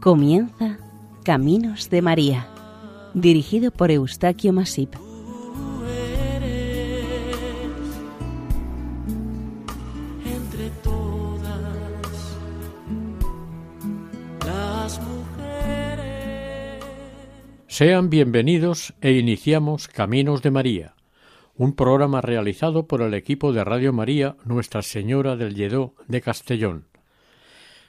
Comienza Caminos de María, dirigido por Eustaquio Masip. Entre todas las mujeres. Sean bienvenidos e iniciamos Caminos de María, un programa realizado por el equipo de Radio María Nuestra Señora del Lledó de Castellón.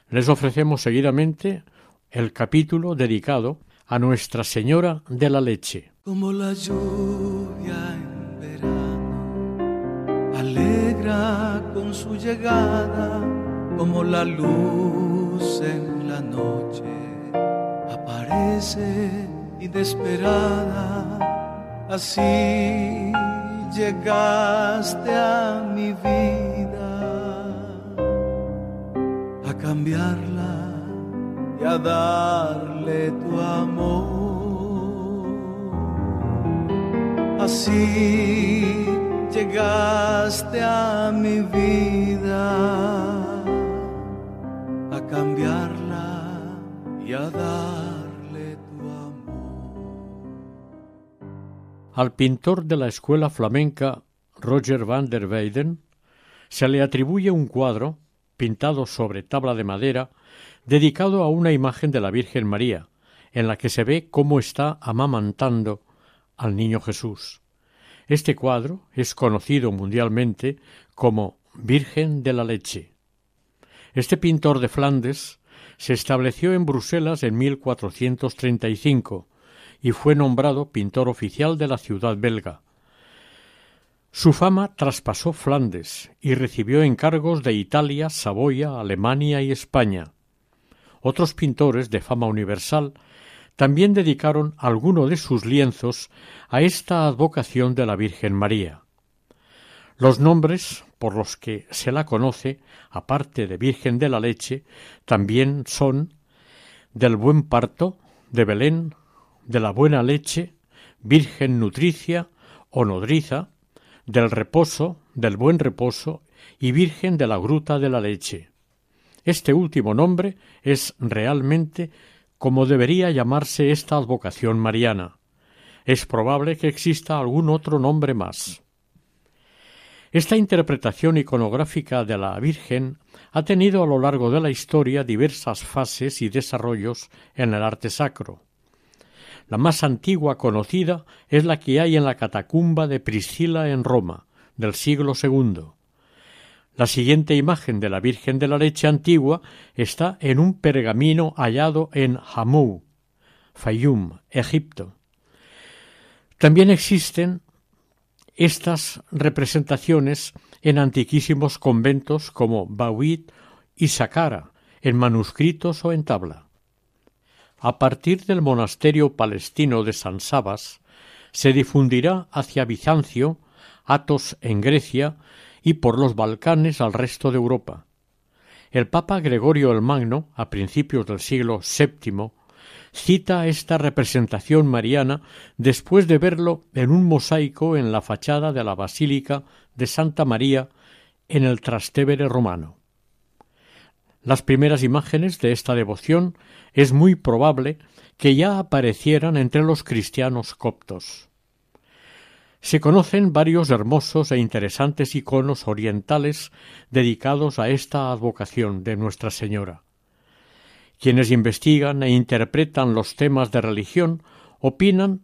Les ofrecemos seguidamente el capítulo dedicado a Nuestra Señora de la Leche. Como la lluvia en verano, alegra con su llegada, como la luz en la noche, aparece inesperada, así llegaste a mi vida, a cambiarla y a darle tu amor. Así llegaste a mi vida a cambiarla y a darle tu amor. Al pintor de la escuela flamenca Roger van der Weyden se le atribuye un cuadro pintado sobre tabla de madera dedicado a una imagen de la Virgen María, en la que se ve cómo está amamantando al niño Jesús. Este cuadro es conocido mundialmente como Virgen de la Leche. Este pintor de Flandes se estableció en Bruselas en 1435 y fue nombrado pintor oficial de la ciudad belga. Su fama traspasó Flandes y recibió encargos de Italia, Saboya, Alemania y España. Otros pintores de fama universal también dedicaron alguno de sus lienzos a esta advocación de la Virgen María. Los nombres por los que se la conoce, aparte de Virgen de la Leche, también son del Buen Parto, de Belén, de la Buena Leche, Virgen Nutricia o Nodriza, del Reposo, del Buen Reposo y Virgen de la Gruta de la Leche. Este último nombre es realmente como debería llamarse esta advocación mariana. Es probable que exista algún otro nombre más. Esta interpretación iconográfica de la Virgen ha tenido a lo largo de la historia diversas fases y desarrollos en el arte sacro. La más antigua conocida es la que hay en la catacumba de Priscila en Roma, del siglo II. La siguiente imagen de la Virgen de la Leche antigua está en un pergamino hallado en Hamou, Fayum, Egipto. También existen estas representaciones en antiquísimos conventos como Bawit y Saqqara, en manuscritos o en tabla. A partir del monasterio palestino de San Sabas, se difundirá hacia Bizancio, Atos en Grecia y por los Balcanes al resto de Europa. El Papa Gregorio el Magno, a principios del siglo VII, cita esta representación mariana después de verlo en un mosaico en la fachada de la Basílica de Santa María en el Trastevere romano. Las primeras imágenes de esta devoción es muy probable que ya aparecieran entre los cristianos coptos. Se conocen varios hermosos e interesantes iconos orientales dedicados a esta advocación de Nuestra Señora. Quienes investigan e interpretan los temas de religión opinan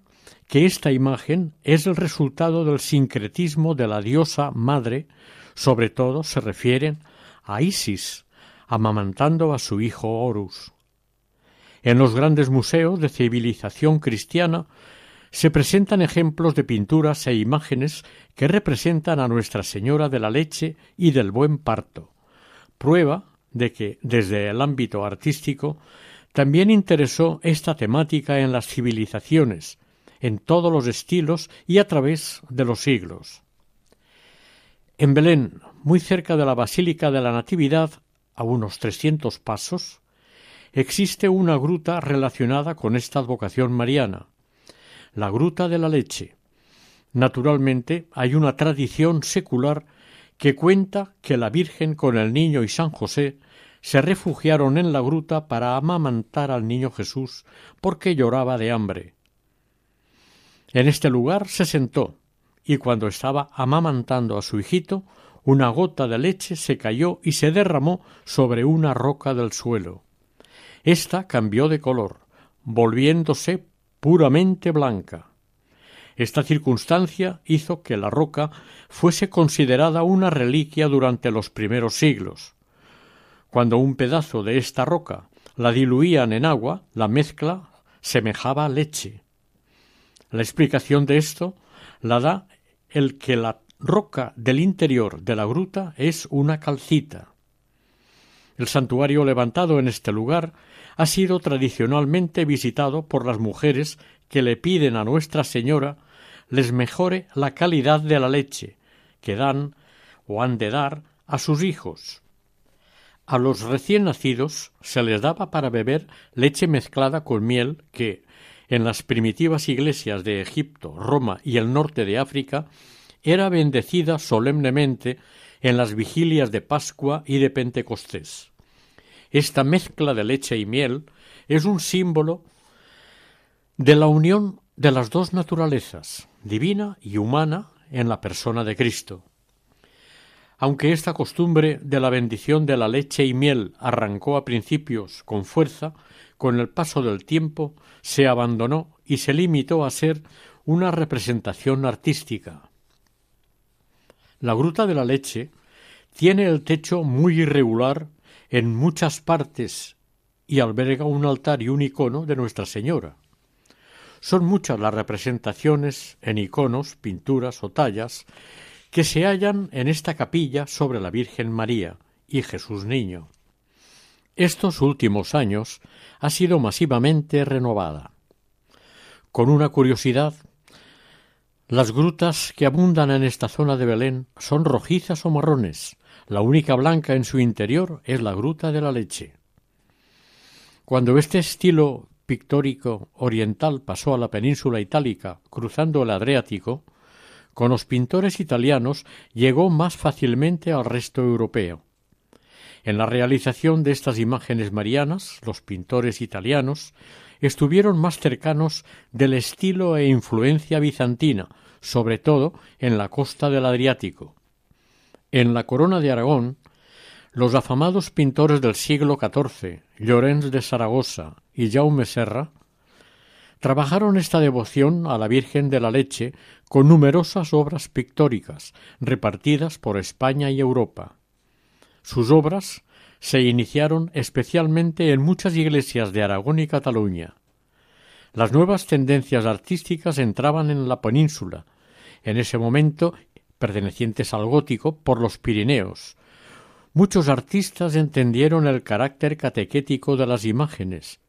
que esta imagen es el resultado del sincretismo de la diosa madre, sobre todo se refieren a Isis, amamantando a su hijo Horus. En los grandes museos de civilización cristiana se presentan ejemplos de pinturas e imágenes que representan a Nuestra Señora de la Leche y del Buen Parto, prueba de que, desde el ámbito artístico, también interesó esta temática en las civilizaciones, en todos los estilos y a través de los siglos. En Belén, muy cerca de la Basílica de la Natividad, a unos trescientos pasos, existe una gruta relacionada con esta advocación mariana, la Gruta de la Leche. Naturalmente, hay una tradición secular que cuenta que la Virgen con el niño y San José se refugiaron en la gruta para amamantar al niño Jesús porque lloraba de hambre. En este lugar se sentó y cuando estaba amamantando a su hijito, una gota de leche se cayó y se derramó sobre una roca del suelo. Esta cambió de color, volviéndose puramente blanca. Esta circunstancia hizo que la roca fuese considerada una reliquia durante los primeros siglos. Cuando un pedazo de esta roca la diluían en agua, la mezcla semejaba leche. La explicación de esto la da el que la roca del interior de la gruta es una calcita. El santuario levantado en este lugar ha sido tradicionalmente visitado por las mujeres que le piden a Nuestra Señora les mejore la calidad de la leche que dan o han de dar a sus hijos. A los recién nacidos se les daba para beber leche mezclada con miel que, en las primitivas iglesias de Egipto, Roma y el norte de África, era bendecida solemnemente en las vigilias de Pascua y de Pentecostés. Esta mezcla de leche y miel es un símbolo de la unión de las dos naturalezas, divina y humana, en la persona de Cristo. Aunque esta costumbre de la bendición de la leche y miel arrancó a principios con fuerza, con el paso del tiempo se abandonó y se limitó a ser una representación artística. La Gruta de la Leche tiene el techo muy irregular en muchas partes y alberga un altar y un icono de Nuestra Señora. Son muchas las representaciones en iconos, pinturas o tallas que se hallan en esta capilla sobre la Virgen María y Jesús Niño. Estos últimos años ha sido masivamente renovada. Con una curiosidad las grutas que abundan en esta zona de Belén son rojizas o marrones. La única blanca en su interior es la gruta de la leche. Cuando este estilo pictórico oriental pasó a la península itálica cruzando el Adriático, con los pintores italianos llegó más fácilmente al resto europeo. En la realización de estas imágenes marianas, los pintores italianos estuvieron más cercanos del estilo e influencia bizantina, sobre todo en la costa del Adriático. En la corona de Aragón, los afamados pintores del siglo XIV, Llorens de Zaragoza y Jaume Serra, trabajaron esta devoción a la Virgen de la Leche con numerosas obras pictóricas repartidas por España y Europa. Sus obras se iniciaron especialmente en muchas iglesias de Aragón y Cataluña. Las nuevas tendencias artísticas entraban en la península, en ese momento pertenecientes al gótico, por los Pirineos. Muchos artistas entendieron el carácter catequético de las imágenes,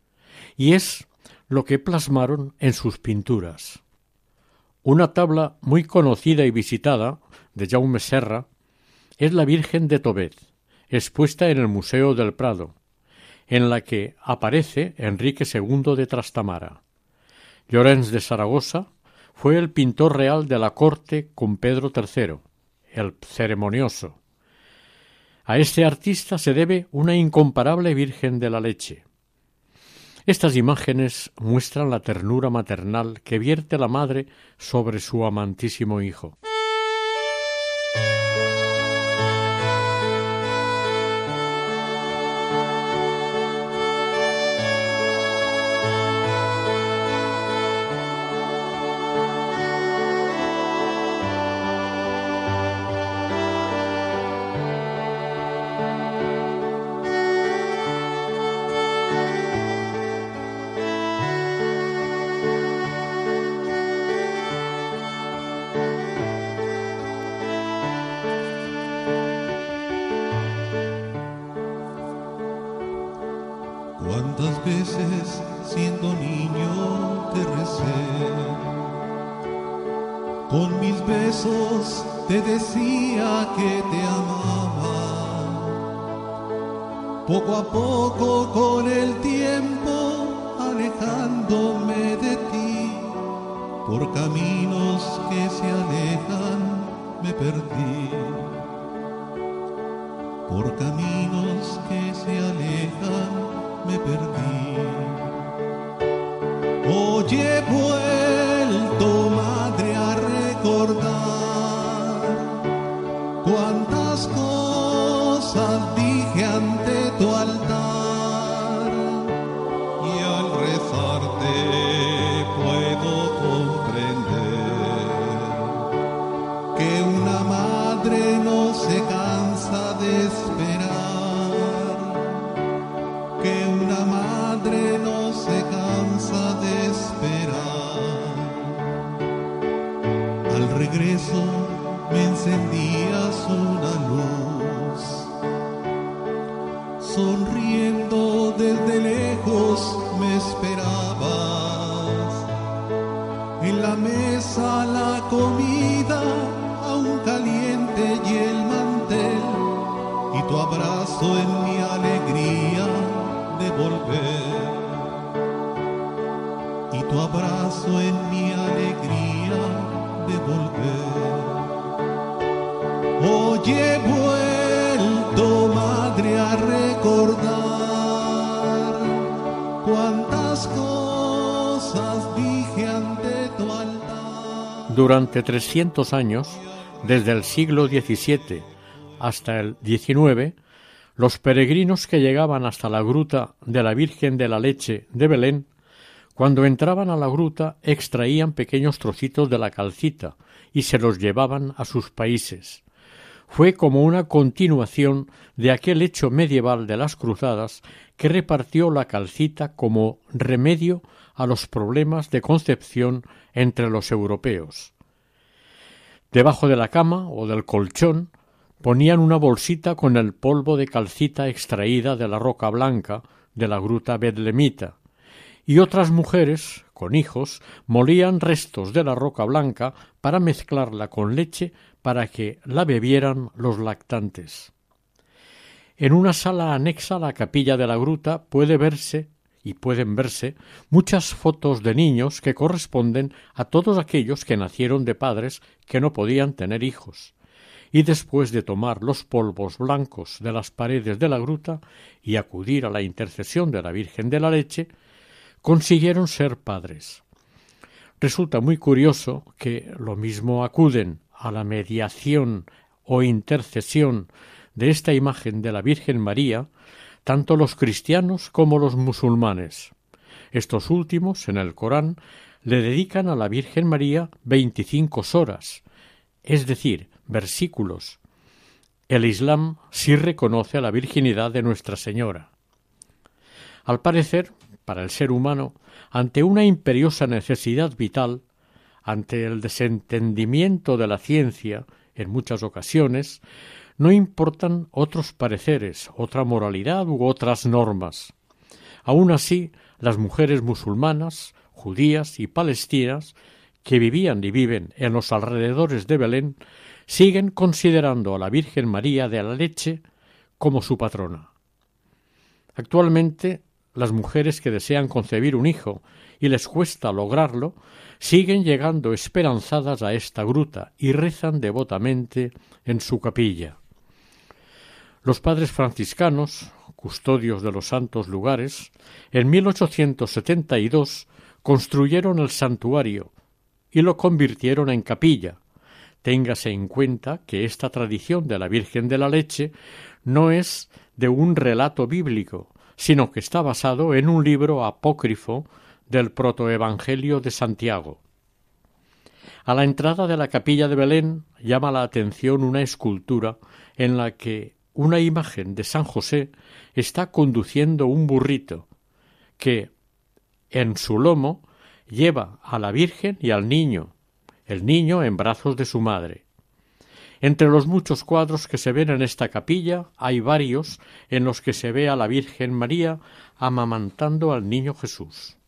y es lo que plasmaron en sus pinturas. Una tabla muy conocida y visitada de Jaume Serra es la Virgen de Tobet, expuesta en el Museo del Prado, en la que aparece Enrique II de Trastamara. Llorens de Zaragoza fue el pintor real de la corte con Pedro III, el ceremonioso. A este artista se debe una incomparable Virgen de la Leche. Estas imágenes muestran la ternura maternal que vierte la madre sobre su amantísimo hijo. Durante 300 años, desde el siglo XVII hasta el XIX, los peregrinos que llegaban hasta la gruta de la Virgen de la Leche de Belén, cuando entraban a la gruta extraían pequeños trocitos de la calcita y se los llevaban a sus países. Fue como una continuación de aquel hecho medieval de las cruzadas que repartió la calcita como remedio a los problemas de concepción entre los europeos. Debajo de la cama o del colchón ponían una bolsita con el polvo de calcita extraída de la roca blanca de la gruta bedlemita, y otras mujeres, con hijos, molían restos de la roca blanca para mezclarla con leche para que la bebieran los lactantes. En una sala anexa a la capilla de la gruta puede verse y pueden verse muchas fotos de niños que corresponden a todos aquellos que nacieron de padres que no podían tener hijos, y después de tomar los polvos blancos de las paredes de la gruta y acudir a la intercesión de la Virgen de la Leche, consiguieron ser padres. Resulta muy curioso que lo mismo acuden a la mediación o intercesión de esta imagen de la Virgen María tanto los cristianos como los musulmanes. Estos últimos, en el Corán, le dedican a la Virgen María veinticinco horas, es decir, versículos. El Islam sí reconoce a la virginidad de Nuestra Señora. Al parecer, para el ser humano, ante una imperiosa necesidad vital, ante el desentendimiento de la ciencia, en muchas ocasiones, no importan otros pareceres, otra moralidad u otras normas. Aun así, las mujeres musulmanas, judías y palestinas, que vivían y viven en los alrededores de Belén, siguen considerando a la Virgen María de la Leche como su patrona. Actualmente, las mujeres que desean concebir un hijo y les cuesta lograrlo, siguen llegando esperanzadas a esta gruta y rezan devotamente en su capilla. Los padres franciscanos, custodios de los santos lugares, en 1872 construyeron el santuario y lo convirtieron en capilla. Téngase en cuenta que esta tradición de la Virgen de la Leche no es de un relato bíblico, sino que está basado en un libro apócrifo del protoevangelio de Santiago. A la entrada de la capilla de Belén llama la atención una escultura en la que una imagen de San José está conduciendo un burrito que en su lomo lleva a la Virgen y al niño, el niño en brazos de su madre. Entre los muchos cuadros que se ven en esta capilla hay varios en los que se ve a la Virgen María amamantando al niño Jesús.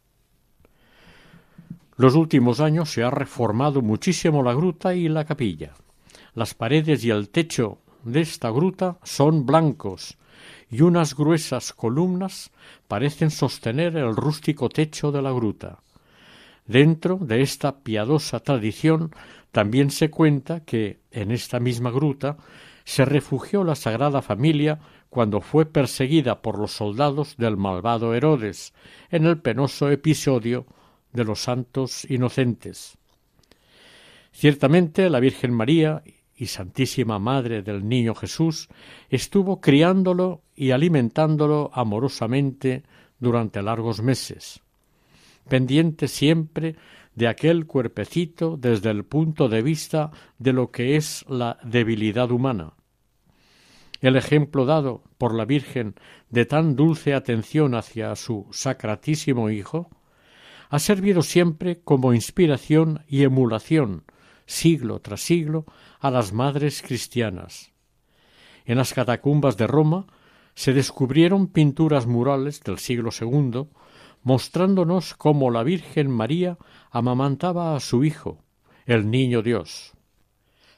Los últimos años se ha reformado muchísimo la gruta y la capilla. Las paredes y el techo de esta gruta son blancos y unas gruesas columnas parecen sostener el rústico techo de la gruta. Dentro de esta piadosa tradición también se cuenta que en esta misma gruta se refugió la Sagrada Familia cuando fue perseguida por los soldados del malvado Herodes en el penoso episodio de los santos inocentes. Ciertamente la Virgen María y Santísima Madre del Niño Jesús estuvo criándolo y alimentándolo amorosamente durante largos meses, pendiente siempre de aquel cuerpecito desde el punto de vista de lo que es la debilidad humana. El ejemplo dado por la Virgen de tan dulce atención hacia su sacratísimo Hijo ha servido siempre como inspiración y emulación, siglo tras siglo, a las madres cristianas. En las catacumbas de Roma se descubrieron pinturas murales del siglo II mostrándonos cómo la Virgen María amamantaba a su Hijo, el Niño Dios.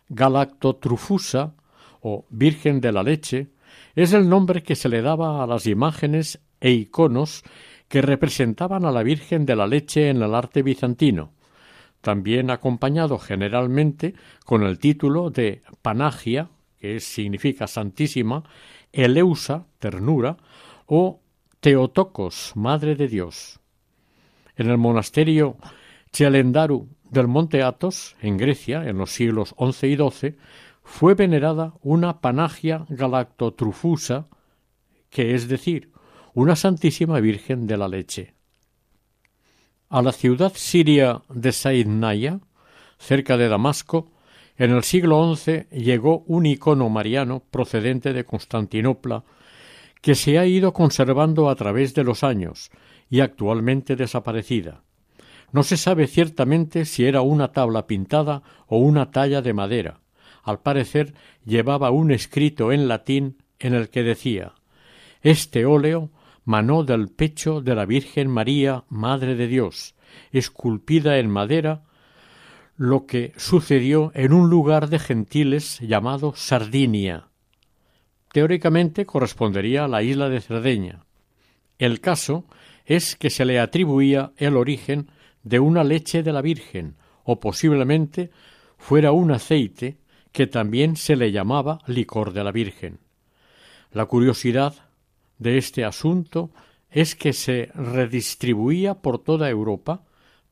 Galactotrufusa, o Virgen de la Leche, es el nombre que se le daba a las imágenes e iconos que representaban a la Virgen de la Leche en el arte bizantino, también acompañado generalmente con el título de Panagia, que significa Santísima, Eleusa, ternura, o Teotocos, Madre de Dios. En el monasterio Chelendaru del Monte Athos, en Grecia, en los siglos XI y XII, fue venerada una panagia galactotrufusa, que es decir, una Santísima Virgen de la Leche. A la ciudad siria de Saidnaya, cerca de Damasco, en el siglo XI llegó un icono mariano procedente de Constantinopla que se ha ido conservando a través de los años y actualmente desaparecida. No se sabe ciertamente si era una tabla pintada o una talla de madera. Al parecer llevaba un escrito en latín en el que decía Este óleo manó del pecho de la Virgen María, Madre de Dios, esculpida en madera, lo que sucedió en un lugar de gentiles llamado Sardinia, teóricamente correspondería a la isla de Cerdeña. El caso es que se le atribuía el origen de una leche de la Virgen, o posiblemente fuera un aceite que también se le llamaba licor de la Virgen. La curiosidad de este asunto es que se redistribuía por toda Europa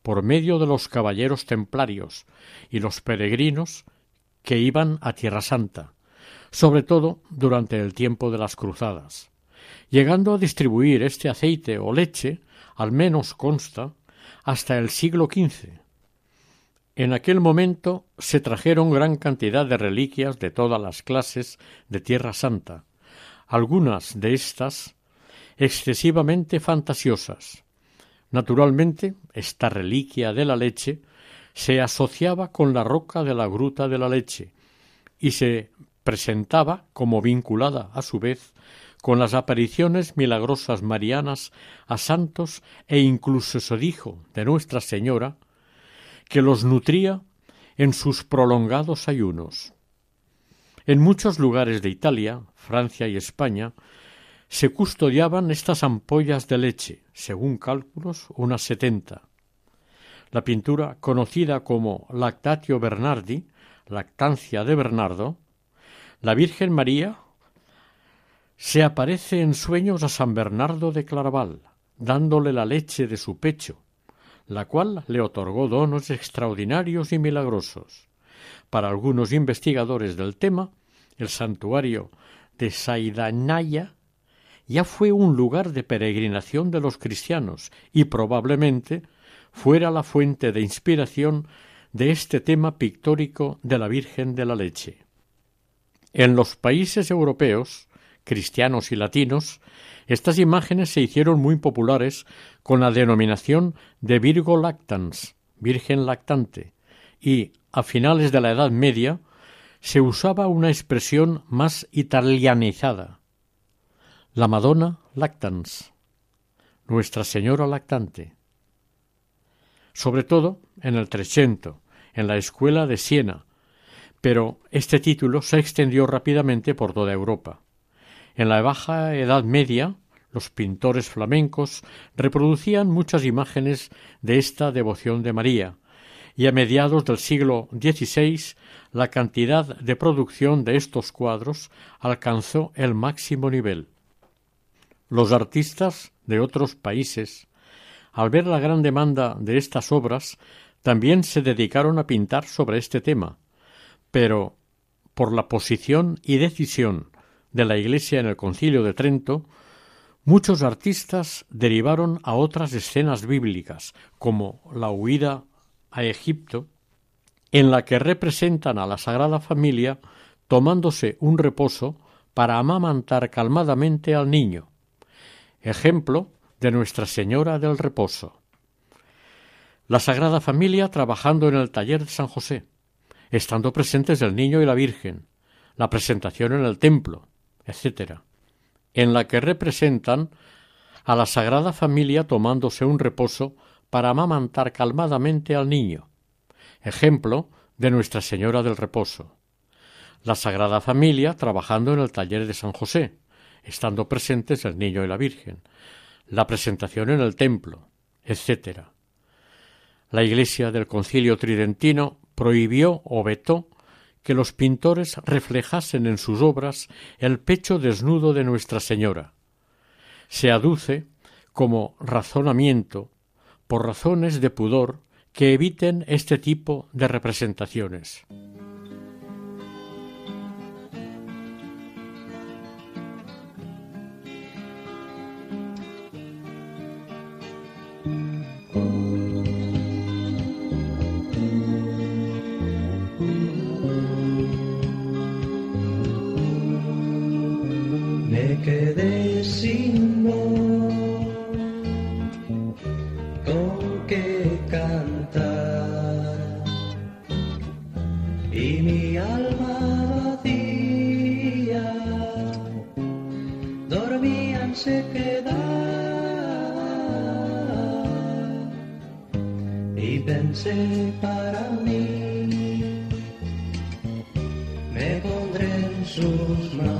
por medio de los caballeros templarios y los peregrinos que iban a Tierra Santa, sobre todo durante el tiempo de las cruzadas, llegando a distribuir este aceite o leche, al menos consta, hasta el siglo XV. En aquel momento se trajeron gran cantidad de reliquias de todas las clases de Tierra Santa, algunas de estas excesivamente fantasiosas. Naturalmente, esta reliquia de la leche se asociaba con la roca de la gruta de la leche y se presentaba como vinculada a su vez con las apariciones milagrosas marianas a santos e incluso se dijo de Nuestra Señora que los nutría en sus prolongados ayunos. En muchos lugares de Italia, Francia y España se custodiaban estas ampollas de leche, según cálculos unas setenta. La pintura conocida como Lactatio Bernardi, lactancia de Bernardo, la Virgen María se aparece en sueños a San Bernardo de Claraval, dándole la leche de su pecho, la cual le otorgó donos extraordinarios y milagrosos. Para algunos investigadores del tema, el santuario de Saidanaya ya fue un lugar de peregrinación de los cristianos y probablemente fuera la fuente de inspiración de este tema pictórico de la Virgen de la Leche. En los países europeos, cristianos y latinos, estas imágenes se hicieron muy populares con la denominación de Virgo lactans, Virgen lactante, y a finales de la Edad Media se usaba una expresión más italianizada, la Madonna lactans, Nuestra Señora lactante. Sobre todo en el Trecento, en la escuela de Siena, pero este título se extendió rápidamente por toda Europa. En la Baja Edad Media, los pintores flamencos reproducían muchas imágenes de esta devoción de María, y a mediados del siglo XVI la cantidad de producción de estos cuadros alcanzó el máximo nivel. Los artistas de otros países, al ver la gran demanda de estas obras, también se dedicaron a pintar sobre este tema, pero por la posición y decisión de la Iglesia en el Concilio de Trento, muchos artistas derivaron a otras escenas bíblicas, como la huida a Egipto, en la que representan a la Sagrada Familia tomándose un reposo para amamantar calmadamente al niño, ejemplo de Nuestra Señora del Reposo. La Sagrada Familia trabajando en el taller de San José, estando presentes el niño y la Virgen, la presentación en el templo, etc., en la que representan a la Sagrada Familia tomándose un reposo para amamantar calmadamente al niño, ejemplo de Nuestra Señora del Reposo. La Sagrada Familia trabajando en el taller de San José, estando presentes el niño y la Virgen, la presentación en el templo, etc. La Iglesia del Concilio Tridentino prohibió o vetó que los pintores reflejasen en sus obras el pecho desnudo de Nuestra Señora. Se aduce como razonamiento por razones de pudor que eviten este tipo de representaciones. y per a mi, me pondré en sus manos.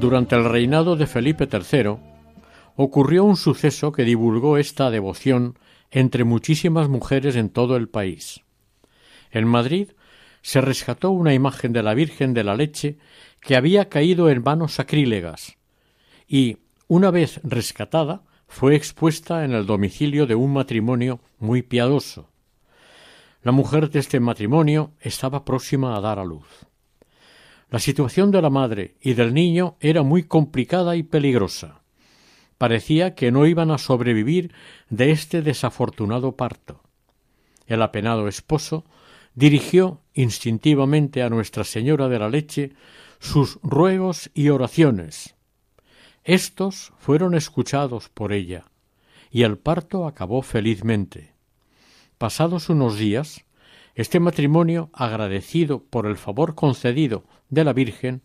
durante el reinado de Felipe III, ocurrió un suceso que divulgó esta devoción entre muchísimas mujeres en todo el país. En Madrid se rescató una imagen de la Virgen de la Leche que había caído en manos sacrílegas y, una vez rescatada, fue expuesta en el domicilio de un matrimonio muy piadoso. La mujer de este matrimonio estaba próxima a dar a luz. La situación de la madre y del niño era muy complicada y peligrosa. Parecía que no iban a sobrevivir de este desafortunado parto. El apenado esposo dirigió instintivamente a Nuestra Señora de la Leche sus ruegos y oraciones. Estos fueron escuchados por ella, y el parto acabó felizmente. Pasados unos días, este matrimonio, agradecido por el favor concedido de la Virgen,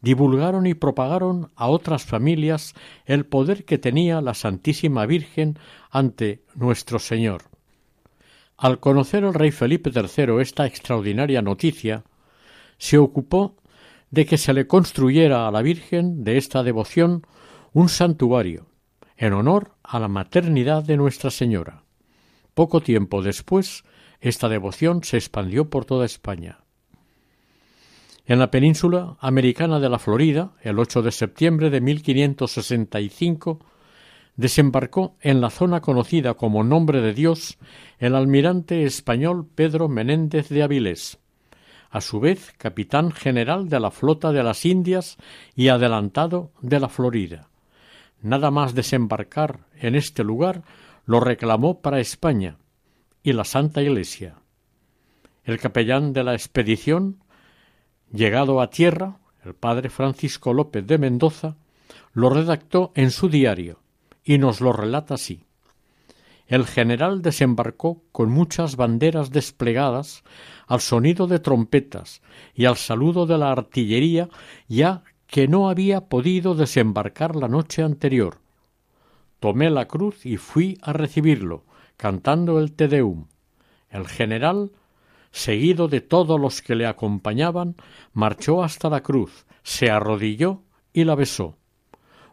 divulgaron y propagaron a otras familias el poder que tenía la Santísima Virgen ante nuestro Señor. Al conocer el rey Felipe III esta extraordinaria noticia, se ocupó de que se le construyera a la Virgen de esta devoción un santuario, en honor a la maternidad de Nuestra Señora. Poco tiempo después esta devoción se expandió por toda España. En la península americana de la Florida, el 8 de septiembre de 1565, desembarcó en la zona conocida como Nombre de Dios el almirante español Pedro Menéndez de Avilés, a su vez capitán general de la flota de las Indias y adelantado de la Florida. Nada más desembarcar en este lugar lo reclamó para España y la Santa Iglesia. El capellán de la expedición, llegado a tierra, el padre Francisco López de Mendoza, lo redactó en su diario y nos lo relata así. El general desembarcó con muchas banderas desplegadas al sonido de trompetas y al saludo de la artillería ya que no había podido desembarcar la noche anterior. Tomé la cruz y fui a recibirlo, cantando el Te Deum. El general, seguido de todos los que le acompañaban, marchó hasta la cruz, se arrodilló y la besó.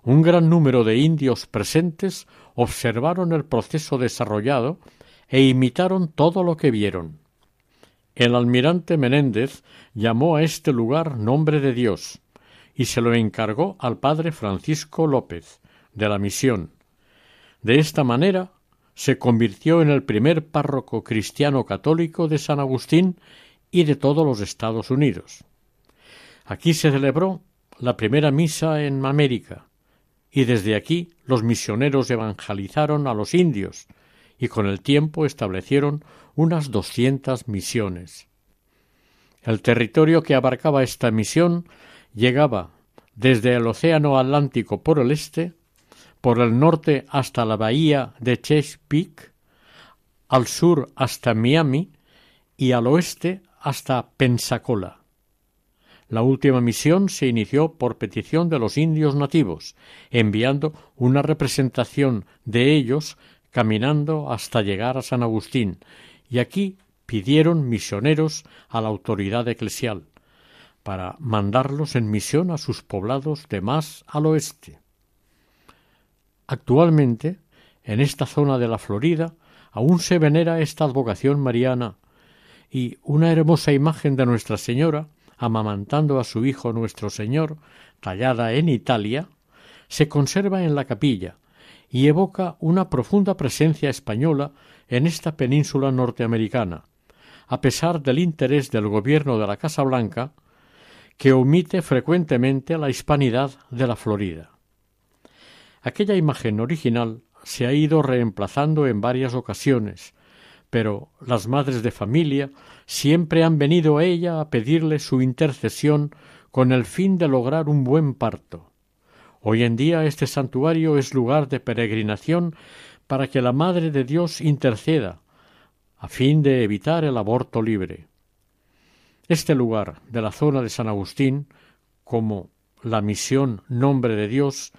Un gran número de indios presentes observaron el proceso desarrollado e imitaron todo lo que vieron. El almirante Menéndez llamó a este lugar Nombre de Dios y se lo encargó al padre Francisco López, de la misión. De esta manera se convirtió en el primer párroco cristiano católico de San Agustín y de todos los Estados Unidos. Aquí se celebró la primera misa en América, y desde aquí los misioneros evangelizaron a los indios y con el tiempo establecieron unas doscientas misiones. El territorio que abarcaba esta misión llegaba desde el Océano Atlántico por el este, por el norte hasta la bahía de Chesapeake, al sur hasta Miami y al oeste hasta Pensacola. La última misión se inició por petición de los indios nativos, enviando una representación de ellos caminando hasta llegar a San Agustín, y aquí pidieron misioneros a la autoridad eclesial, para mandarlos en misión a sus poblados de más al oeste. Actualmente, en esta zona de la Florida, aún se venera esta advocación mariana, y una hermosa imagen de Nuestra Señora amamantando a su Hijo nuestro Señor, tallada en Italia, se conserva en la capilla y evoca una profunda presencia española en esta península norteamericana, a pesar del interés del gobierno de la Casa Blanca, que omite frecuentemente la hispanidad de la Florida. Aquella imagen original se ha ido reemplazando en varias ocasiones, pero las madres de familia siempre han venido a ella a pedirle su intercesión con el fin de lograr un buen parto. Hoy en día este santuario es lugar de peregrinación para que la Madre de Dios interceda, a fin de evitar el aborto libre. Este lugar de la zona de San Agustín, como la misión Nombre de Dios,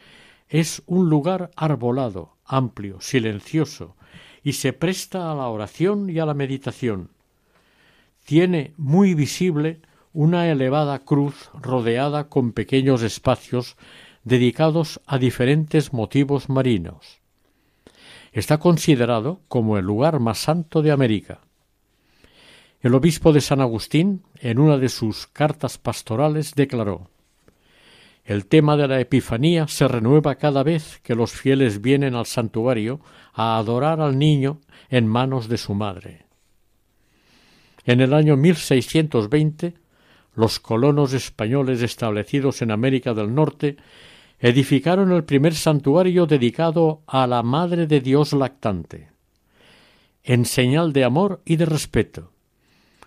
es un lugar arbolado, amplio, silencioso, y se presta a la oración y a la meditación tiene muy visible una elevada cruz rodeada con pequeños espacios dedicados a diferentes motivos marinos. Está considerado como el lugar más santo de América. El obispo de San Agustín, en una de sus cartas pastorales, declaró El tema de la Epifanía se renueva cada vez que los fieles vienen al santuario a adorar al niño en manos de su madre. En el año 1620, los colonos españoles establecidos en América del Norte edificaron el primer santuario dedicado a la Madre de Dios lactante, en señal de amor y de respeto.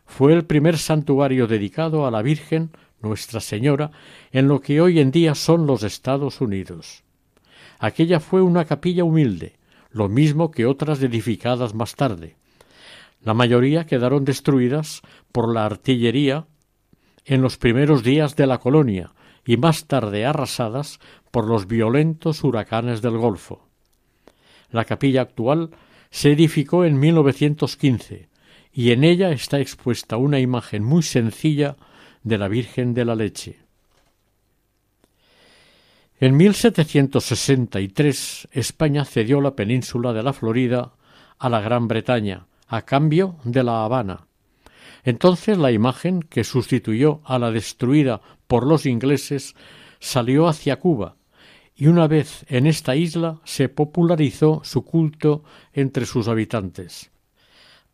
Fue el primer santuario dedicado a la Virgen Nuestra Señora en lo que hoy en día son los Estados Unidos. Aquella fue una capilla humilde, lo mismo que otras edificadas más tarde. La mayoría quedaron destruidas por la artillería en los primeros días de la colonia y más tarde arrasadas por los violentos huracanes del Golfo. La capilla actual se edificó en 1915 y en ella está expuesta una imagen muy sencilla de la Virgen de la Leche. En 1763 España cedió la península de la Florida a la Gran Bretaña a cambio de La Habana. Entonces la imagen que sustituyó a la destruida por los ingleses salió hacia Cuba, y una vez en esta isla se popularizó su culto entre sus habitantes.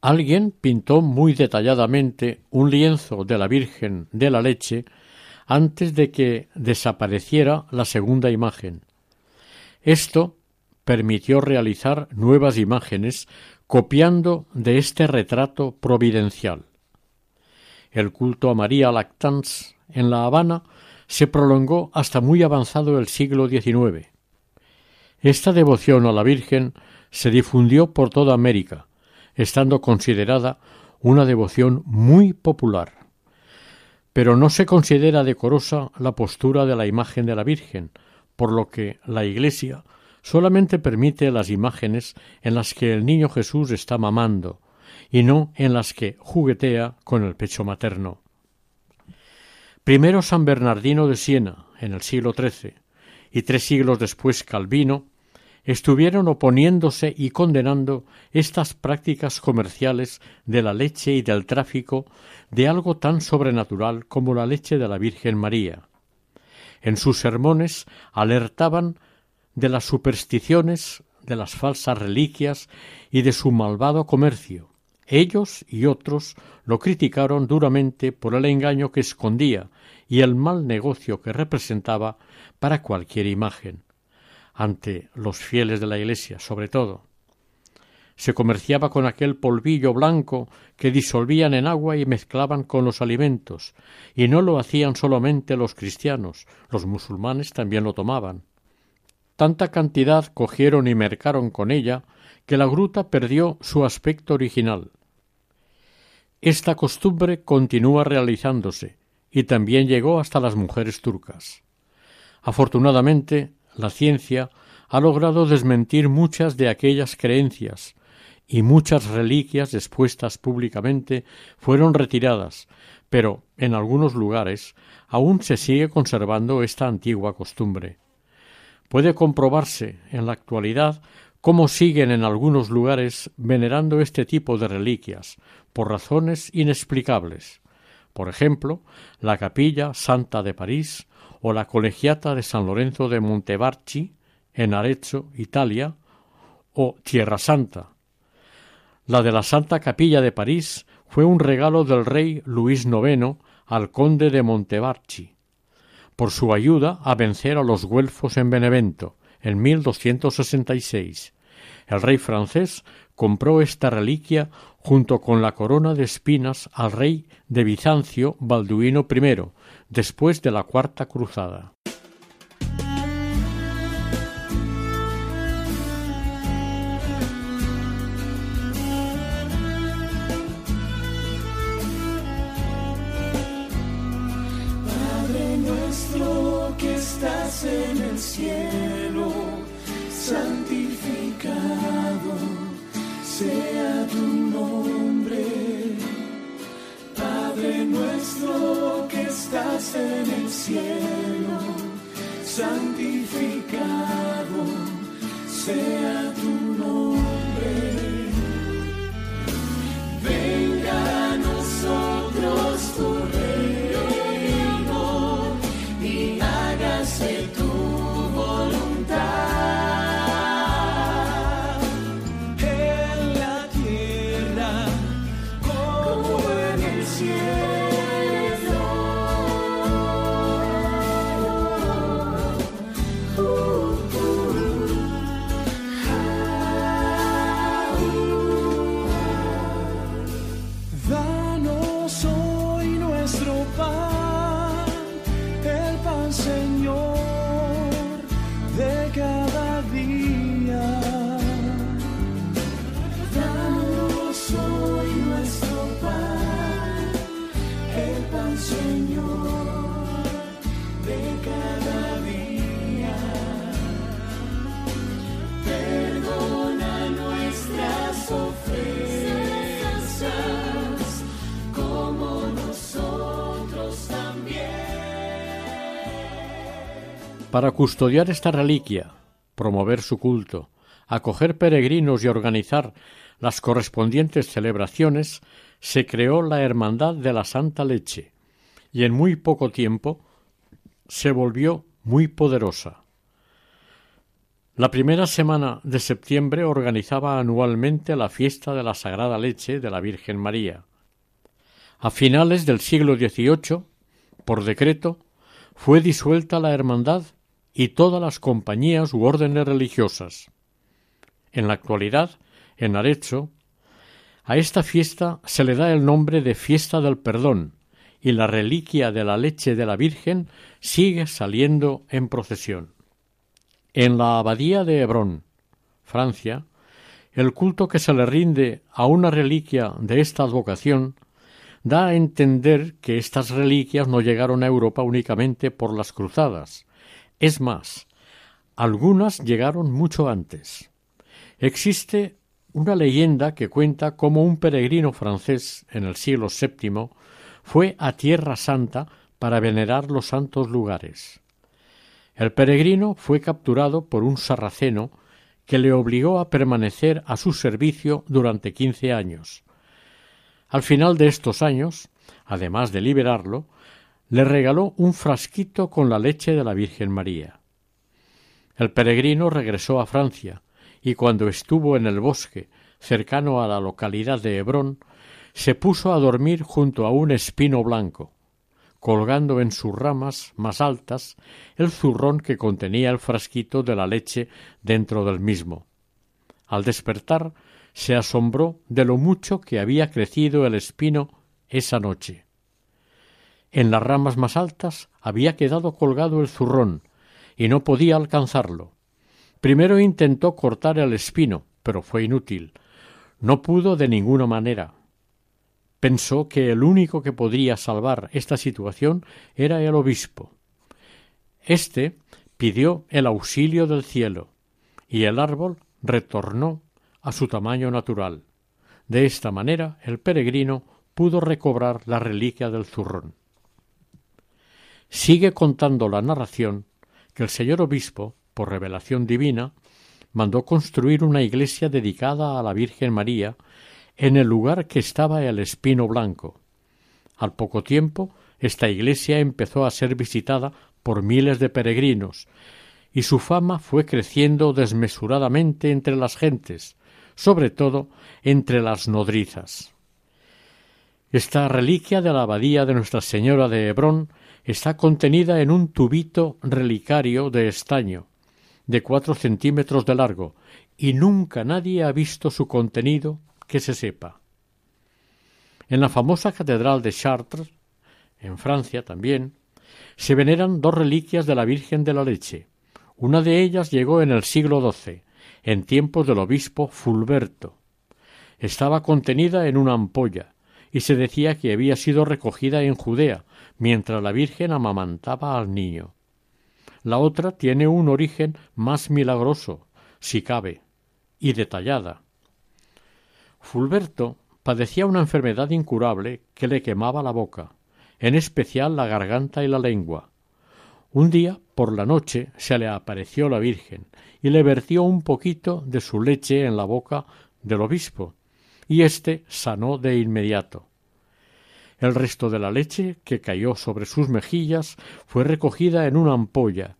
Alguien pintó muy detalladamente un lienzo de la Virgen de la Leche antes de que desapareciera la segunda imagen. Esto permitió realizar nuevas imágenes copiando de este retrato providencial. El culto a María Lactans en La Habana se prolongó hasta muy avanzado el siglo XIX. Esta devoción a la Virgen se difundió por toda América, estando considerada una devoción muy popular. Pero no se considera decorosa la postura de la imagen de la Virgen, por lo que la Iglesia solamente permite las imágenes en las que el niño Jesús está mamando, y no en las que juguetea con el pecho materno. Primero San Bernardino de Siena, en el siglo XIII, y tres siglos después Calvino, estuvieron oponiéndose y condenando estas prácticas comerciales de la leche y del tráfico de algo tan sobrenatural como la leche de la Virgen María. En sus sermones alertaban de las supersticiones, de las falsas reliquias y de su malvado comercio. Ellos y otros lo criticaron duramente por el engaño que escondía y el mal negocio que representaba para cualquier imagen ante los fieles de la Iglesia, sobre todo. Se comerciaba con aquel polvillo blanco que disolvían en agua y mezclaban con los alimentos, y no lo hacían solamente los cristianos, los musulmanes también lo tomaban. Tanta cantidad cogieron y mercaron con ella que la gruta perdió su aspecto original. Esta costumbre continúa realizándose y también llegó hasta las mujeres turcas. Afortunadamente, la ciencia ha logrado desmentir muchas de aquellas creencias y muchas reliquias expuestas públicamente fueron retiradas, pero en algunos lugares aún se sigue conservando esta antigua costumbre. Puede comprobarse en la actualidad cómo siguen en algunos lugares venerando este tipo de reliquias por razones inexplicables. Por ejemplo, la capilla Santa de París o la colegiata de San Lorenzo de Montevarchi en Arezzo, Italia, o Tierra Santa. La de la Santa Capilla de París fue un regalo del rey Luis IX al conde de Montevarchi, por su ayuda a vencer a los güelfos en Benevento en 1266. El rey francés compró esta reliquia junto con la corona de espinas al rey de Bizancio Balduino I, después de la Cuarta Cruzada. Estás en el cielo, santificado sea tu nombre. Venga Para custodiar esta reliquia, promover su culto, acoger peregrinos y organizar las correspondientes celebraciones, se creó la Hermandad de la Santa Leche, y en muy poco tiempo se volvió muy poderosa. La primera semana de septiembre organizaba anualmente la fiesta de la Sagrada Leche de la Virgen María. A finales del siglo XVIII, por decreto, fue disuelta la hermandad y todas las compañías u órdenes religiosas. En la actualidad, en Arezzo, a esta fiesta se le da el nombre de Fiesta del Perdón, y la reliquia de la leche de la Virgen sigue saliendo en procesión. En la abadía de Hebrón, Francia, el culto que se le rinde a una reliquia de esta advocación da a entender que estas reliquias no llegaron a Europa únicamente por las cruzadas. Es más, algunas llegaron mucho antes. Existe una leyenda que cuenta cómo un peregrino francés en el siglo VII fue a Tierra Santa para venerar los santos lugares. El peregrino fue capturado por un sarraceno que le obligó a permanecer a su servicio durante quince años. Al final de estos años, además de liberarlo, le regaló un frasquito con la leche de la Virgen María. El peregrino regresó a Francia y cuando estuvo en el bosque cercano a la localidad de Hebrón, se puso a dormir junto a un espino blanco, colgando en sus ramas más altas el zurrón que contenía el frasquito de la leche dentro del mismo. Al despertar se asombró de lo mucho que había crecido el espino esa noche. En las ramas más altas había quedado colgado el zurrón, y no podía alcanzarlo. Primero intentó cortar el espino, pero fue inútil. No pudo de ninguna manera. Pensó que el único que podría salvar esta situación era el obispo. Este pidió el auxilio del cielo, y el árbol retornó a su tamaño natural. De esta manera el peregrino pudo recobrar la reliquia del zurrón. Sigue contando la narración que el señor obispo, por revelación divina, mandó construir una iglesia dedicada a la Virgen María en el lugar que estaba el espino blanco. Al poco tiempo, esta iglesia empezó a ser visitada por miles de peregrinos, y su fama fue creciendo desmesuradamente entre las gentes, sobre todo entre las nodrizas. Esta reliquia de la abadía de Nuestra Señora de Hebrón está contenida en un tubito relicario de estaño, de cuatro centímetros de largo, y nunca nadie ha visto su contenido que se sepa. En la famosa catedral de Chartres, en Francia también, se veneran dos reliquias de la Virgen de la Leche. Una de ellas llegó en el siglo XII, en tiempos del obispo Fulberto. Estaba contenida en una ampolla, y se decía que había sido recogida en Judea, mientras la Virgen amamantaba al niño. La otra tiene un origen más milagroso, si cabe, y detallada. Fulberto padecía una enfermedad incurable que le quemaba la boca, en especial la garganta y la lengua. Un día, por la noche, se le apareció la Virgen y le vertió un poquito de su leche en la boca del obispo, y éste sanó de inmediato. El resto de la leche que cayó sobre sus mejillas fue recogida en una ampolla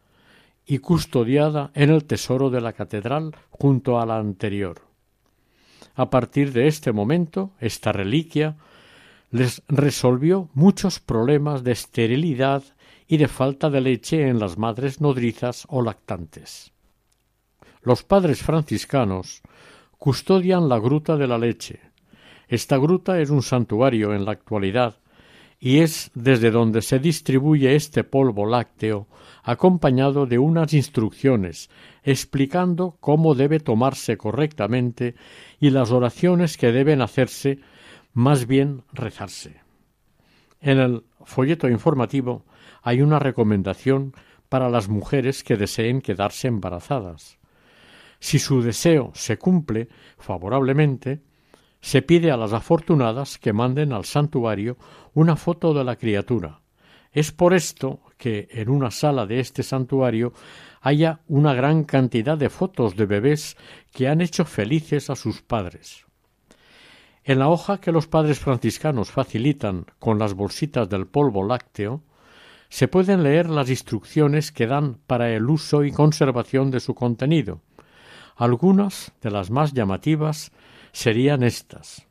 y custodiada en el tesoro de la catedral junto a la anterior. A partir de este momento, esta reliquia les resolvió muchos problemas de esterilidad y de falta de leche en las madres nodrizas o lactantes. Los padres franciscanos custodian la gruta de la leche. Esta gruta es un santuario en la actualidad y es desde donde se distribuye este polvo lácteo acompañado de unas instrucciones explicando cómo debe tomarse correctamente y las oraciones que deben hacerse, más bien rezarse. En el folleto informativo hay una recomendación para las mujeres que deseen quedarse embarazadas. Si su deseo se cumple favorablemente, se pide a las afortunadas que manden al santuario una foto de la criatura. Es por esto que en una sala de este santuario haya una gran cantidad de fotos de bebés que han hecho felices a sus padres. En la hoja que los padres franciscanos facilitan con las bolsitas del polvo lácteo se pueden leer las instrucciones que dan para el uso y conservación de su contenido. Algunas de las más llamativas serían estas.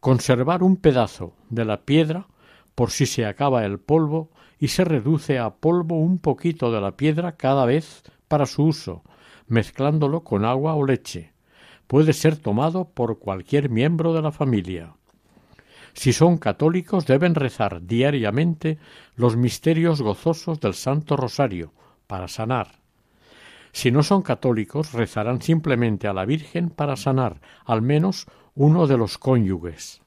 Conservar un pedazo de la piedra por si se acaba el polvo y se reduce a polvo un poquito de la piedra cada vez para su uso, mezclándolo con agua o leche. Puede ser tomado por cualquier miembro de la familia. Si son católicos deben rezar diariamente los misterios gozosos del Santo Rosario para sanar. Si no son católicos rezarán simplemente a la Virgen para sanar al menos uno de los cónyuges.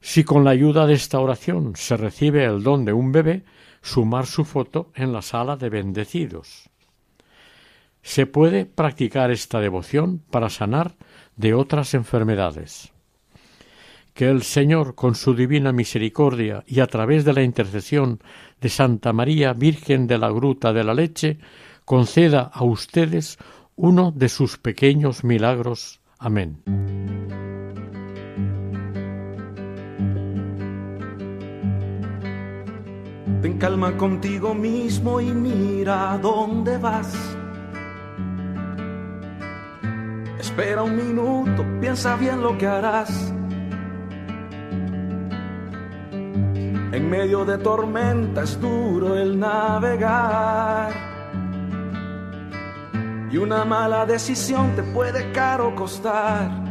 Si con la ayuda de esta oración se recibe el don de un bebé, sumar su foto en la sala de bendecidos. Se puede practicar esta devoción para sanar de otras enfermedades. Que el Señor, con su divina misericordia y a través de la intercesión de Santa María Virgen de la Gruta de la Leche, conceda a ustedes uno de sus pequeños milagros. Amén. Ten calma contigo mismo y mira dónde vas. Espera un minuto, piensa bien lo que harás. En medio de tormenta es duro el navegar. Y una mala decisión te puede caro costar.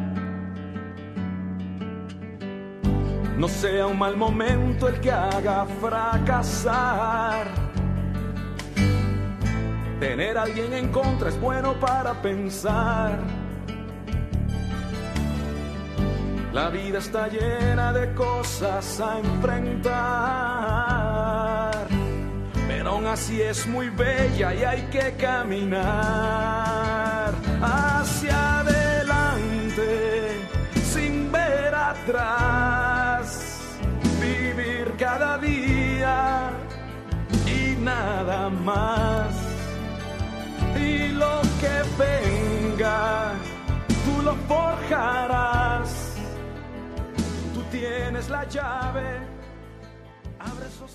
no sea un mal momento el que haga fracasar. Tener a alguien en contra es bueno para pensar. La vida está llena de cosas a enfrentar, pero aún así es muy bella y hay que caminar hacia adelante sin ver atrás cada día y nada más. Y lo que venga, tú lo forjarás. Tú tienes la llave.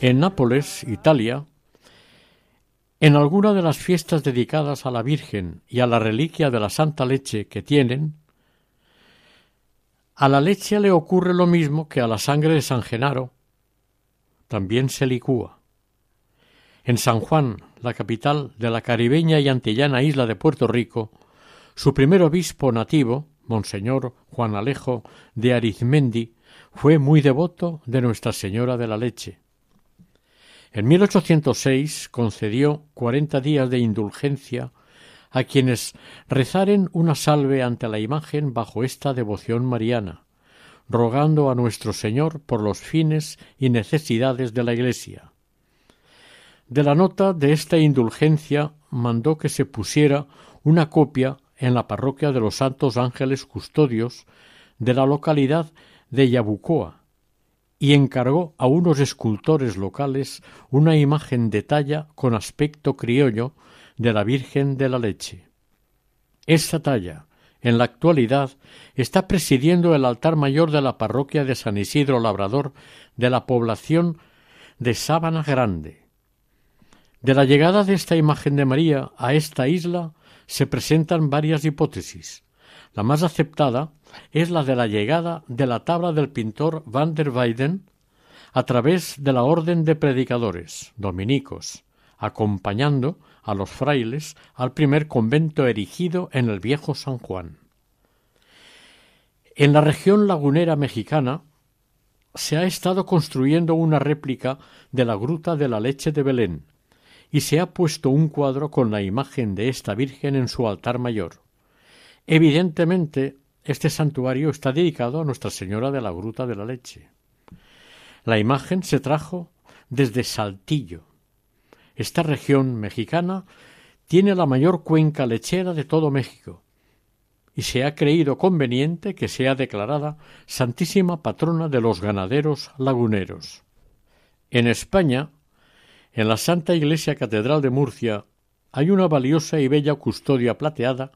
En Nápoles, Italia, en alguna de las fiestas dedicadas a la Virgen y a la reliquia de la Santa Leche que tienen, a la leche le ocurre lo mismo que a la sangre de San Genaro, también se licúa. En San Juan, la capital de la caribeña y antillana isla de Puerto Rico, su primer obispo nativo, Monseñor Juan Alejo de Arizmendi, fue muy devoto de Nuestra Señora de la Leche. En 1806 concedió cuarenta días de indulgencia a quienes rezaren una salve ante la imagen bajo esta devoción mariana, rogando a nuestro Señor por los fines y necesidades de la Iglesia. De la nota de esta indulgencia mandó que se pusiera una copia en la parroquia de los Santos Ángeles Custodios de la localidad de Yabucoa y encargó a unos escultores locales una imagen de talla con aspecto criollo de la Virgen de la Leche. Esta talla, en la actualidad está presidiendo el altar mayor de la parroquia de San Isidro Labrador de la población de Sábana Grande. De la llegada de esta imagen de María a esta isla se presentan varias hipótesis. La más aceptada es la de la llegada de la tabla del pintor van der Weyden a través de la orden de predicadores dominicos, acompañando a los frailes al primer convento erigido en el viejo San Juan. En la región lagunera mexicana se ha estado construyendo una réplica de la Gruta de la Leche de Belén, y se ha puesto un cuadro con la imagen de esta Virgen en su altar mayor. Evidentemente, este santuario está dedicado a Nuestra Señora de la Gruta de la Leche. La imagen se trajo desde Saltillo, esta región mexicana tiene la mayor cuenca lechera de todo México y se ha creído conveniente que sea declarada Santísima Patrona de los ganaderos laguneros. En España, en la Santa Iglesia Catedral de Murcia, hay una valiosa y bella custodia plateada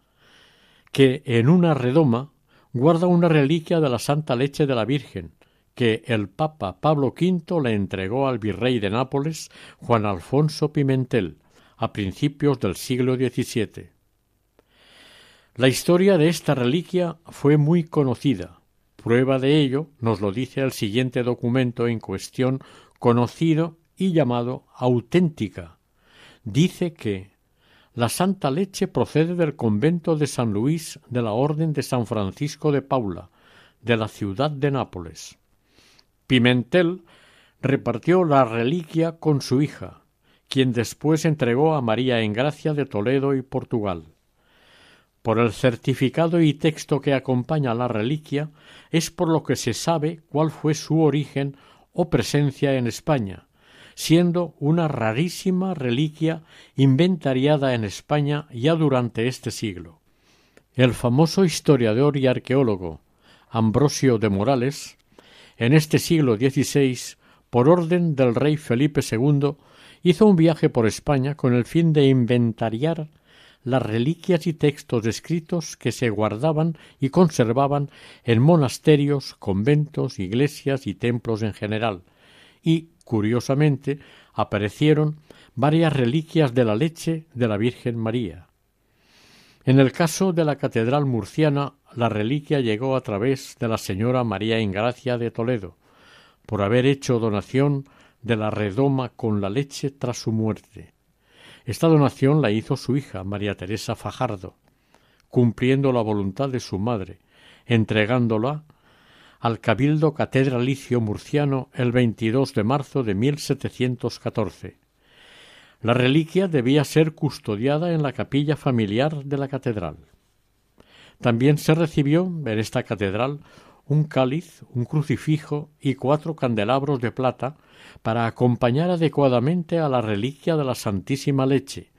que en una redoma guarda una reliquia de la Santa Leche de la Virgen, que el Papa Pablo V le entregó al virrey de Nápoles, Juan Alfonso Pimentel, a principios del siglo XVII. La historia de esta reliquia fue muy conocida. Prueba de ello nos lo dice el siguiente documento en cuestión conocido y llamado auténtica. Dice que la santa leche procede del convento de San Luis de la Orden de San Francisco de Paula, de la ciudad de Nápoles. Pimentel repartió la reliquia con su hija, quien después entregó a María Engracia de Toledo y Portugal. Por el certificado y texto que acompaña la reliquia es por lo que se sabe cuál fue su origen o presencia en España, siendo una rarísima reliquia inventariada en España ya durante este siglo. El famoso historiador y arqueólogo Ambrosio de Morales, en este siglo XVI, por orden del rey Felipe II, hizo un viaje por España con el fin de inventariar las reliquias y textos escritos que se guardaban y conservaban en monasterios, conventos, iglesias y templos en general, y, curiosamente, aparecieron varias reliquias de la leche de la Virgen María. En el caso de la Catedral Murciana, la reliquia llegó a través de la señora María Ingracia de Toledo, por haber hecho donación de la redoma con la leche tras su muerte. Esta donación la hizo su hija, María Teresa Fajardo, cumpliendo la voluntad de su madre, entregándola al Cabildo Catedralicio Murciano el 22 de marzo de 1714. La reliquia debía ser custodiada en la capilla familiar de la catedral. También se recibió en esta catedral un cáliz, un crucifijo y cuatro candelabros de plata para acompañar adecuadamente a la reliquia de la Santísima Leche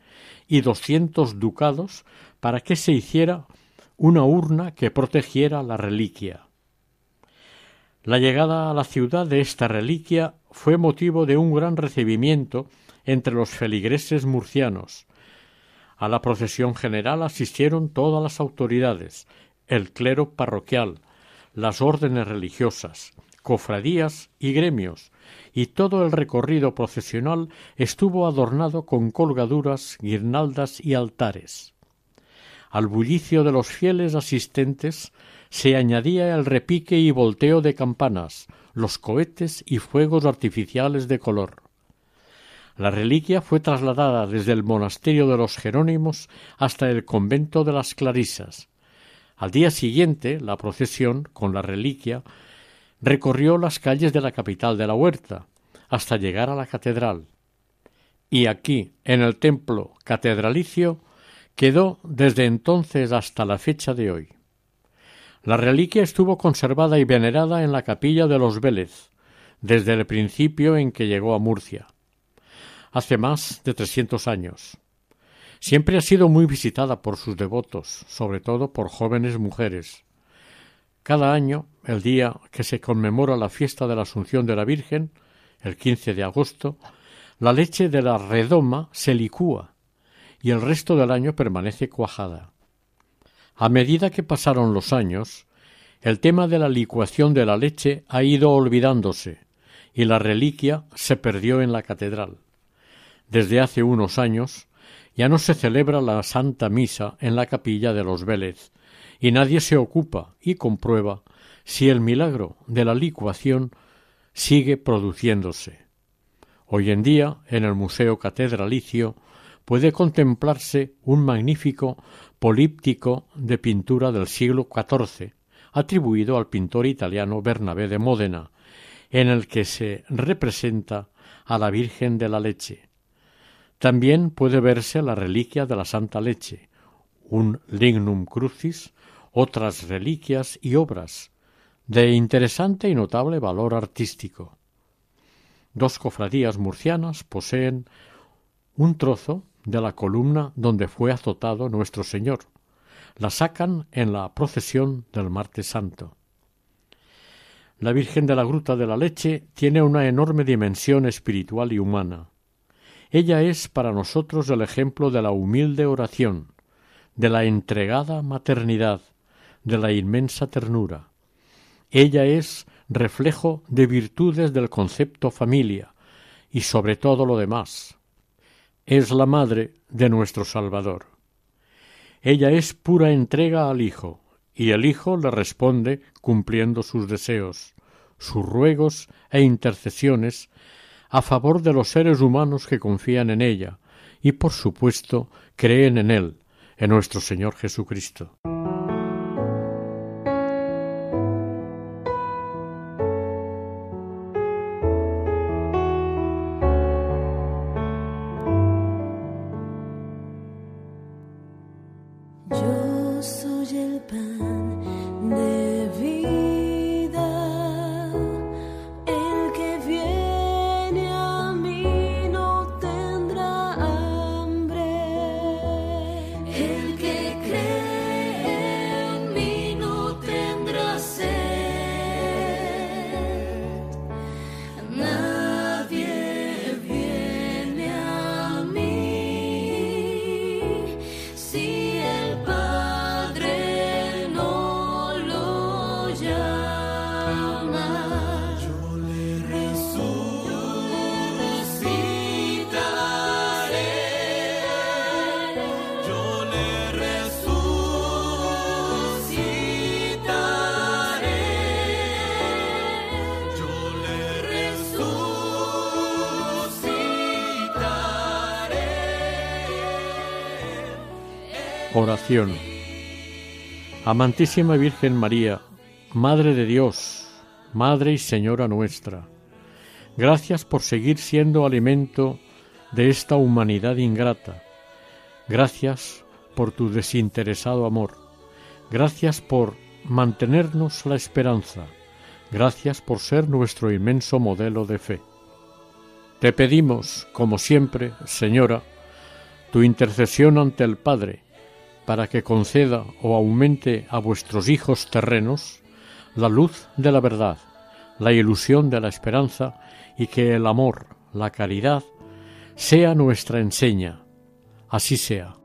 y doscientos ducados para que se hiciera una urna que protegiera la reliquia. La llegada a la ciudad de esta reliquia fue motivo de un gran recibimiento entre los feligreses murcianos. A la procesión general asistieron todas las autoridades, el clero parroquial, las órdenes religiosas, cofradías y gremios, y todo el recorrido procesional estuvo adornado con colgaduras, guirnaldas y altares. Al bullicio de los fieles asistentes se añadía el repique y volteo de campanas, los cohetes y fuegos artificiales de color. La reliquia fue trasladada desde el monasterio de los Jerónimos hasta el convento de las Clarisas. Al día siguiente, la procesión, con la reliquia, recorrió las calles de la capital de la huerta, hasta llegar a la catedral. Y aquí, en el templo catedralicio, quedó desde entonces hasta la fecha de hoy. La reliquia estuvo conservada y venerada en la capilla de los Vélez, desde el principio en que llegó a Murcia, hace más de trescientos años. Siempre ha sido muy visitada por sus devotos, sobre todo por jóvenes mujeres. Cada año, el día que se conmemora la fiesta de la Asunción de la Virgen, el 15 de agosto, la leche de la redoma se licúa y el resto del año permanece cuajada. A medida que pasaron los años, el tema de la licuación de la leche ha ido olvidándose y la reliquia se perdió en la catedral. Desde hace unos años ya no se celebra la Santa Misa en la capilla de los Vélez y nadie se ocupa y comprueba si el milagro de la licuación sigue produciéndose. Hoy en día, en el Museo Catedralicio, puede contemplarse un magnífico políptico de pintura del siglo XIV, atribuido al pintor italiano Bernabé de Módena, en el que se representa a la Virgen de la Leche. También puede verse la reliquia de la Santa Leche, un lignum crucis, otras reliquias y obras de interesante y notable valor artístico. Dos cofradías murcianas poseen un trozo de la columna donde fue azotado nuestro Señor. La sacan en la procesión del martes santo. La Virgen de la Gruta de la Leche tiene una enorme dimensión espiritual y humana. Ella es para nosotros el ejemplo de la humilde oración, de la entregada maternidad, de la inmensa ternura. Ella es reflejo de virtudes del concepto familia y sobre todo lo demás. Es la madre de nuestro Salvador. Ella es pura entrega al Hijo, y el Hijo le responde cumpliendo sus deseos, sus ruegos e intercesiones a favor de los seres humanos que confían en ella y por supuesto creen en Él, en nuestro Señor Jesucristo. Amantísima Virgen María, Madre de Dios, Madre y Señora nuestra, gracias por seguir siendo alimento de esta humanidad ingrata. Gracias por tu desinteresado amor. Gracias por mantenernos la esperanza. Gracias por ser nuestro inmenso modelo de fe. Te pedimos, como siempre, Señora, tu intercesión ante el Padre, para que conceda o aumente a vuestros hijos terrenos la luz de la verdad, la ilusión de la esperanza y que el amor, la caridad, sea nuestra enseña. Así sea.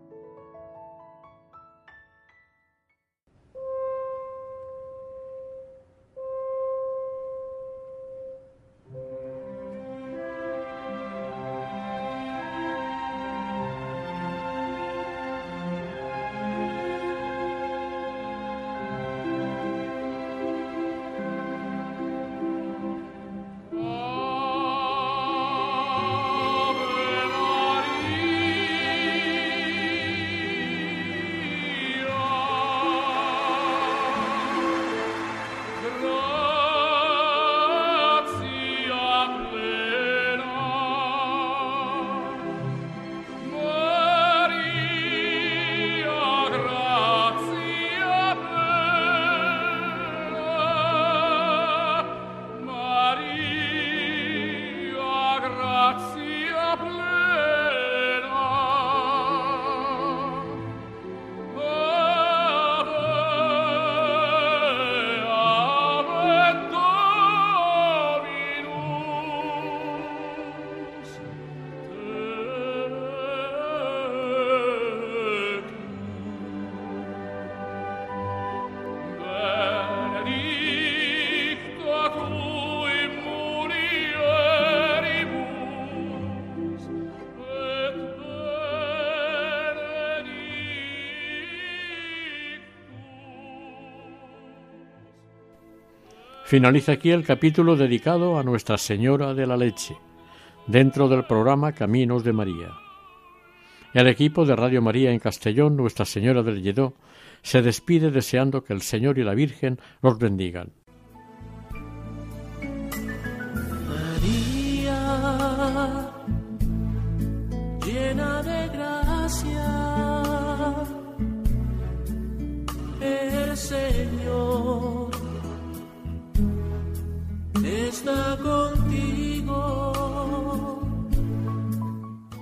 Finaliza aquí el capítulo dedicado a Nuestra Señora de la Leche, dentro del programa Caminos de María. El equipo de Radio María en Castellón, Nuestra Señora del Lledó, se despide deseando que el Señor y la Virgen los bendigan.